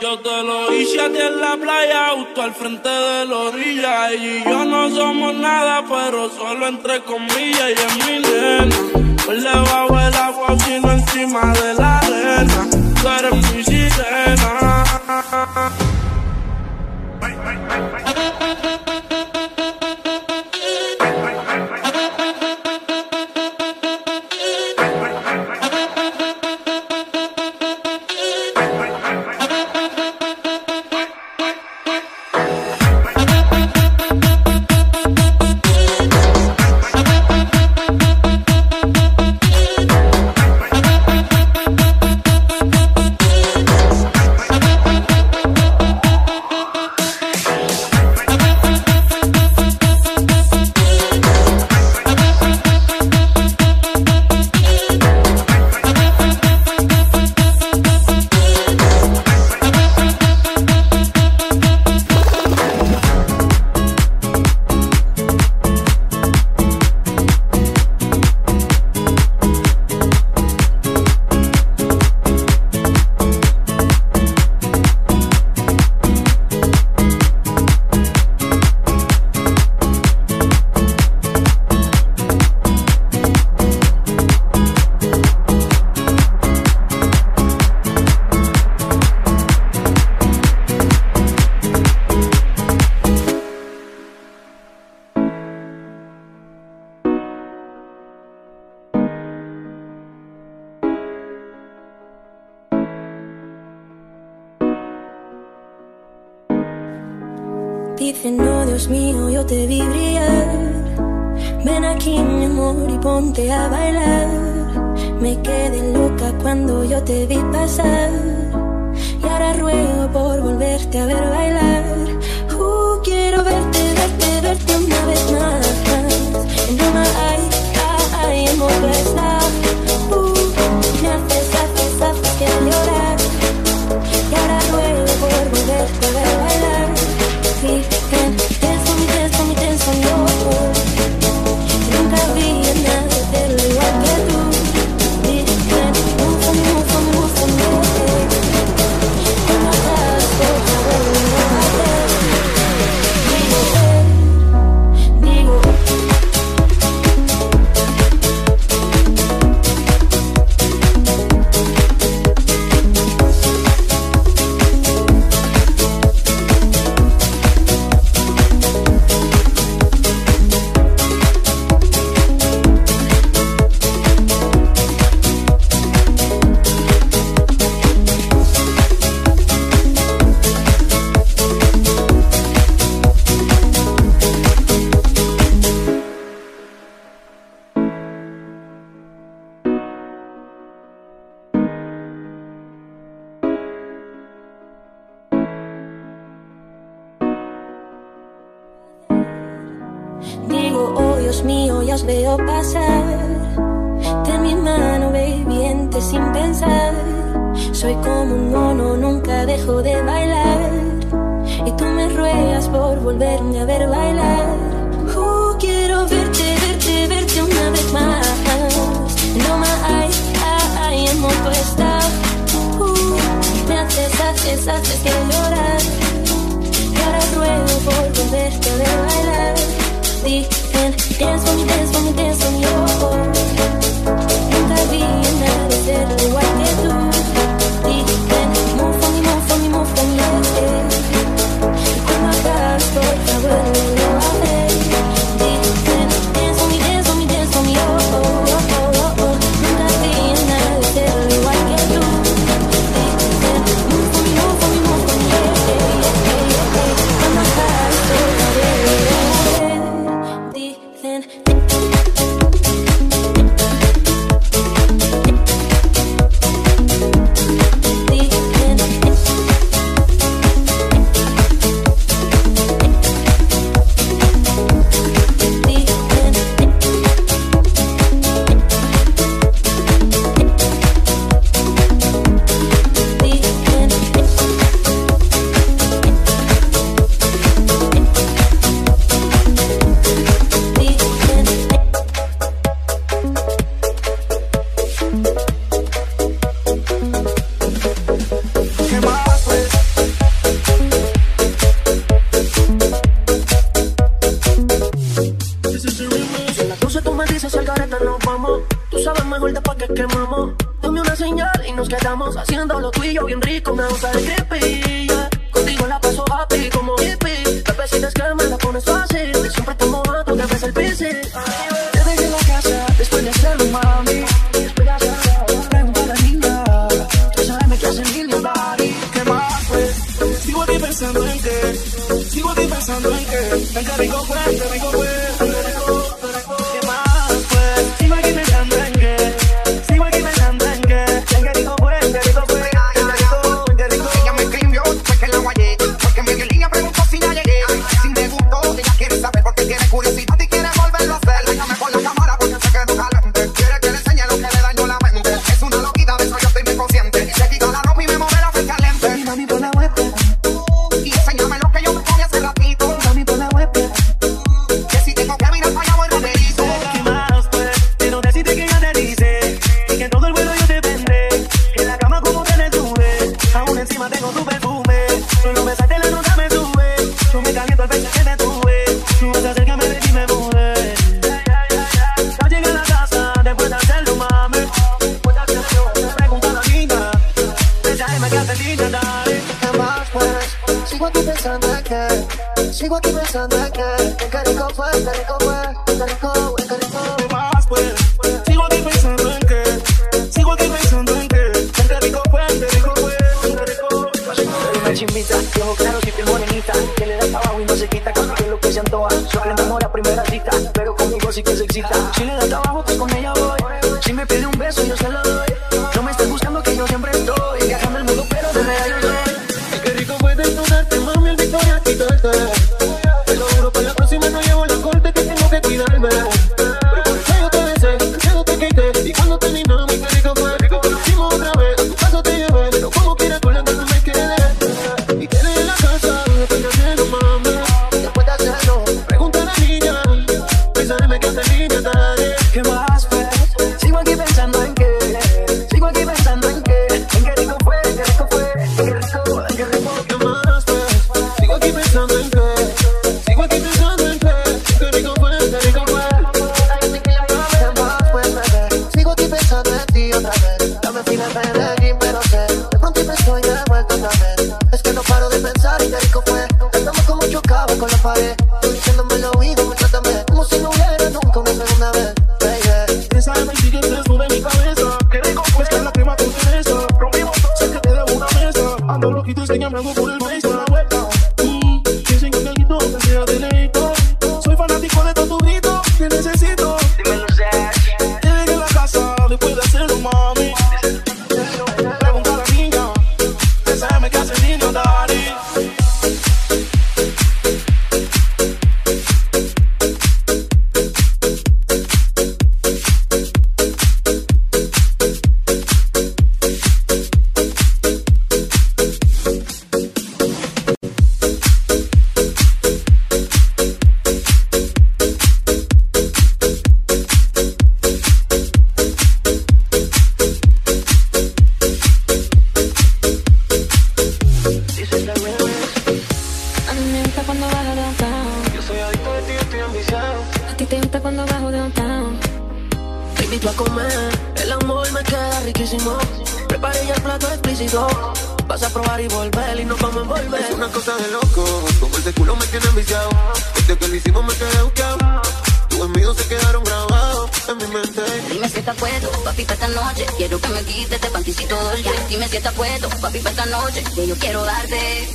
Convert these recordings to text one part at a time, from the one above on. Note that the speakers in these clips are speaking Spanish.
Yo te lo hice a ti en la playa, justo al frente de la orilla. y yo no somos nada, pero solo entre comillas. Y es mi nena, pues le bajo el agua, sino encima de la arena. Tú eres mi sirena. Dicen, no, Dios mío, yo te vi brillar. Ven aquí, mi amor, y ponte a bailar. Me quedé loca cuando yo te vi pasar. Y ahora ruego por volverte a ver bailar. Dios mío, ya os veo pasar. Ten mi mano, baby, entre sin pensar. Soy como un mono, nunca dejo de bailar. Y tú me ruegas por volverme a ver bailar. Uh, quiero verte, verte, verte una vez más. No más hay, hay, en modo está. Uh, me haces, haces, haces que llorar. Y ahora ruego por volverte a ver bailar. Dicen, dance for me, dance for me, dance for me, oh, oh. Nunca vi a nadie hacerlo igual que platillo bien rico, una onza de creepy. Yeah. Contigo la paso happy como hippie. La vecina que me la pones fácil. Siempre te mojando, te ves el bici. Te dejé en la casa después de hacerlo, mami. Pregunta la niña. Tú sabes me que hace millonario. ¿Qué más, pues? Sigo aquí pensando en qué. Sigo aquí pensando en qué. Tan rico Yo me caliento al pensar que te tuve. Tú vas me de ti me mudé. Ya llegué a la casa después de hacerlo, mami. Pues pregunta a la niña. Déjame que te diga, dale. ¿Qué más pues? Sigo aquí pensando que. Sigo aquí pensando que. Qué rico fue, qué rico fue, qué rico musiquita que lo que se antoja. Su amor a primera cita, pero conmigo sí que se excita. Si le think I'm full face. El amor me queda riquísimo. Preparé ya el plato explícito. Vas a probar y volver y nos vamos a envolver. Es una cosa de loco. Como ese culo me tiene enviciado. Desde que lo hicimos me quedé buscado. Tus amigos se quedaron grabados en mi mente. Dime si está puesto, papi, para esta noche. Quiero que me quites este pantisito dolce. Dime si está puesto, papi, para esta noche. Que yo quiero darte.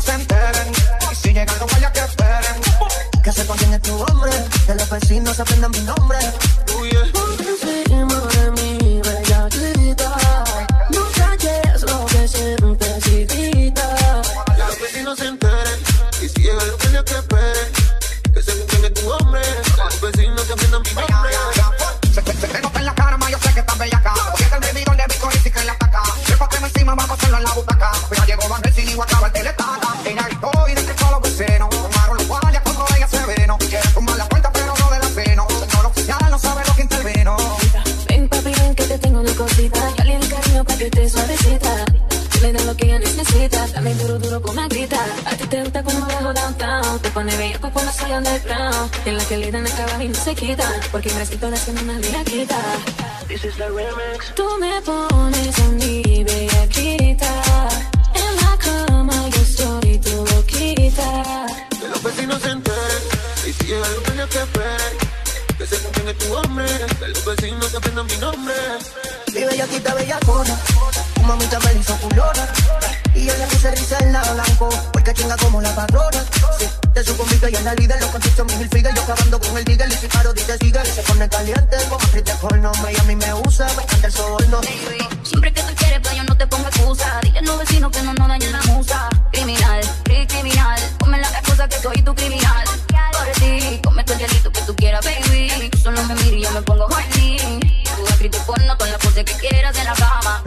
se enteren. Y si llegan los vaya que esperen. Que sepan quién es tu hombre. Que los vecinos aprendan mi nombre maldita. A ti te gusta cuando bajo downtown. Te pone bellaco cuando soy underground. En la que le dan el trabajo y no se quita. Porque fresquito le haciendo una bellaquita. This is the remix. Tú me pones a mi bellaquita. En la cama yo soy tu loquita. Que los vecinos se enteren. Y si llega el dueño que esperen. Que se confíen en tu hombre. Que los vecinos aprendan mi nombre. Mi bellaquita bellacona. Tu mamita me hizo culona. Y yo le puse risa en la blanco, porque chinga como la patrona. Sí, de su convicto y en la líder, los conceptos mis figas, yo acabando con el digger, y si paro, dice siga, y se pone caliente, como Christian Horno, y a mí me usa, me encanta el soborno. Baby, siempre que tú quieres, pues yo no te pongo excusa. Dile a los vecinos que no nos dañen la musa. Criminal, criminal, ponme la excusa que soy tu criminal. Por ti, comete el delito que tú quieras, baby. Tú solo me miras y yo me pongo horny. Tú escrito porno con la pose que quieras en la cama.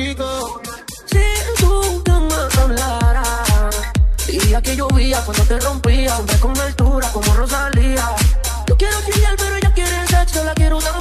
contigo. Si tú te me hablaras, diría que llovía cuando te rompía, hombre con altura como Rosalía. Yo quiero chillar, pero ella quiere sexo, la quiero una